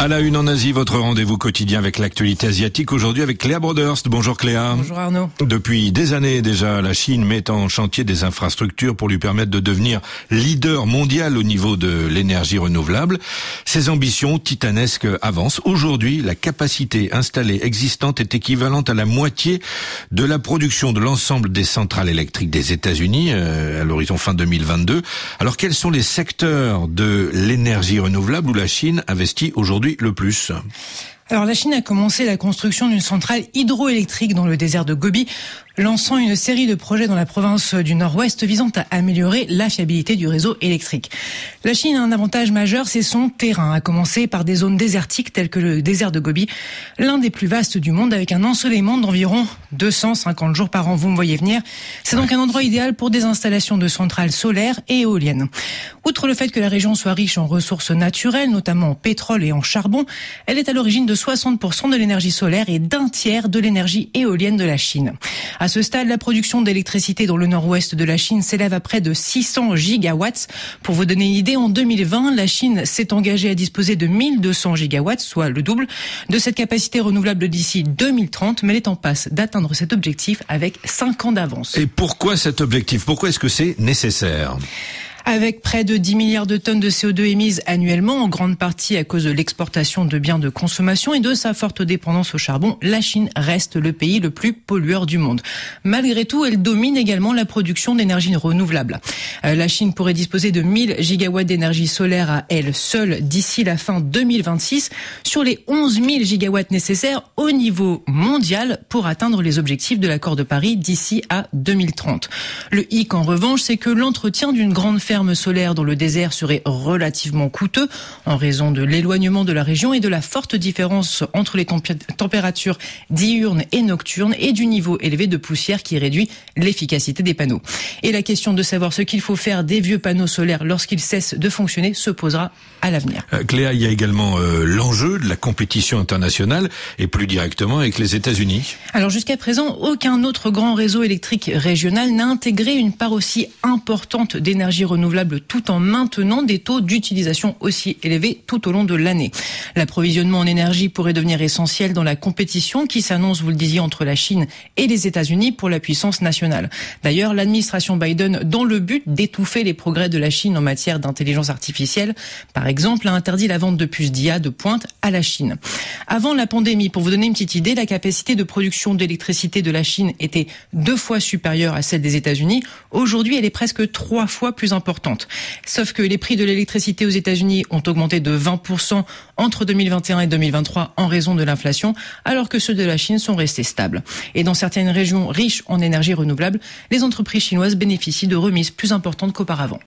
À la une en Asie, votre rendez-vous quotidien avec l'actualité asiatique aujourd'hui avec Cléa Broderst. Bonjour Cléa. Bonjour Arnaud. Depuis des années déjà, la Chine met en chantier des infrastructures pour lui permettre de devenir leader mondial au niveau de l'énergie renouvelable. Ses ambitions titanesques avancent. Aujourd'hui, la capacité installée existante est équivalente à la moitié de la production de l'ensemble des centrales électriques des États-Unis euh, à l'horizon fin 2022. Alors quels sont les secteurs de l'énergie renouvelable où la Chine investit aujourd'hui le plus alors la Chine a commencé la construction d'une centrale hydroélectrique dans le désert de Gobi lançant une série de projets dans la province du Nord-Ouest visant à améliorer la fiabilité du réseau électrique. La Chine a un avantage majeur, c'est son terrain, à commencer par des zones désertiques telles que le désert de Gobi, l'un des plus vastes du monde avec un ensoleillement d'environ 250 jours par an. Vous me voyez venir. C'est donc un endroit idéal pour des installations de centrales solaires et éoliennes. Outre le fait que la région soit riche en ressources naturelles, notamment en pétrole et en charbon, elle est à l'origine de 60% de l'énergie solaire et d'un tiers de l'énergie éolienne de la Chine. À ce stade, la production d'électricité dans le nord-ouest de la Chine s'élève à près de 600 gigawatts. Pour vous donner une idée, en 2020, la Chine s'est engagée à disposer de 1200 gigawatts, soit le double de cette capacité renouvelable d'ici 2030, mais elle est en passe d'atteindre cet objectif avec 5 ans d'avance. Et pourquoi cet objectif? Pourquoi est-ce que c'est nécessaire? Avec près de 10 milliards de tonnes de CO2 émises annuellement, en grande partie à cause de l'exportation de biens de consommation et de sa forte dépendance au charbon, la Chine reste le pays le plus pollueur du monde. Malgré tout, elle domine également la production d'énergie renouvelable. Euh, la Chine pourrait disposer de 1000 gigawatts d'énergie solaire à elle seule d'ici la fin 2026 sur les 11 000 gigawatts nécessaires au niveau mondial pour atteindre les objectifs de l'accord de Paris d'ici à 2030. Le hic en revanche, c'est que l'entretien d'une grande ferme ferme solaire dans le désert serait relativement coûteux en raison de l'éloignement de la région et de la forte différence entre les températures diurnes et nocturnes et du niveau élevé de poussière qui réduit l'efficacité des panneaux. Et la question de savoir ce qu'il faut faire des vieux panneaux solaires lorsqu'ils cessent de fonctionner se posera à l'avenir. Euh, Cléa, il y a également euh, l'enjeu compétition internationale et plus directement avec les États-Unis. Alors jusqu'à présent, aucun autre grand réseau électrique régional n'a intégré une part aussi importante d'énergie renouvelable tout en maintenant des taux d'utilisation aussi élevés tout au long de l'année. L'approvisionnement en énergie pourrait devenir essentiel dans la compétition qui s'annonce, vous le disiez, entre la Chine et les États-Unis pour la puissance nationale. D'ailleurs, l'administration Biden, dans le but d'étouffer les progrès de la Chine en matière d'intelligence artificielle, par exemple, a interdit la vente de puces d'IA de pointe à la Avant la pandémie, pour vous donner une petite idée, la capacité de production d'électricité de la Chine était deux fois supérieure à celle des États-Unis. Aujourd'hui, elle est presque trois fois plus importante Sauf que les prix de l'électricité aux États-Unis ont augmenté de 20% entre 2021 et 2023 en raison de l'inflation, alors que ceux de la Chine sont restés stables. Et dans certaines régions riches en énergie renouvelable, les entreprises chinoises bénéficient de remises plus importantes qu'auparavant.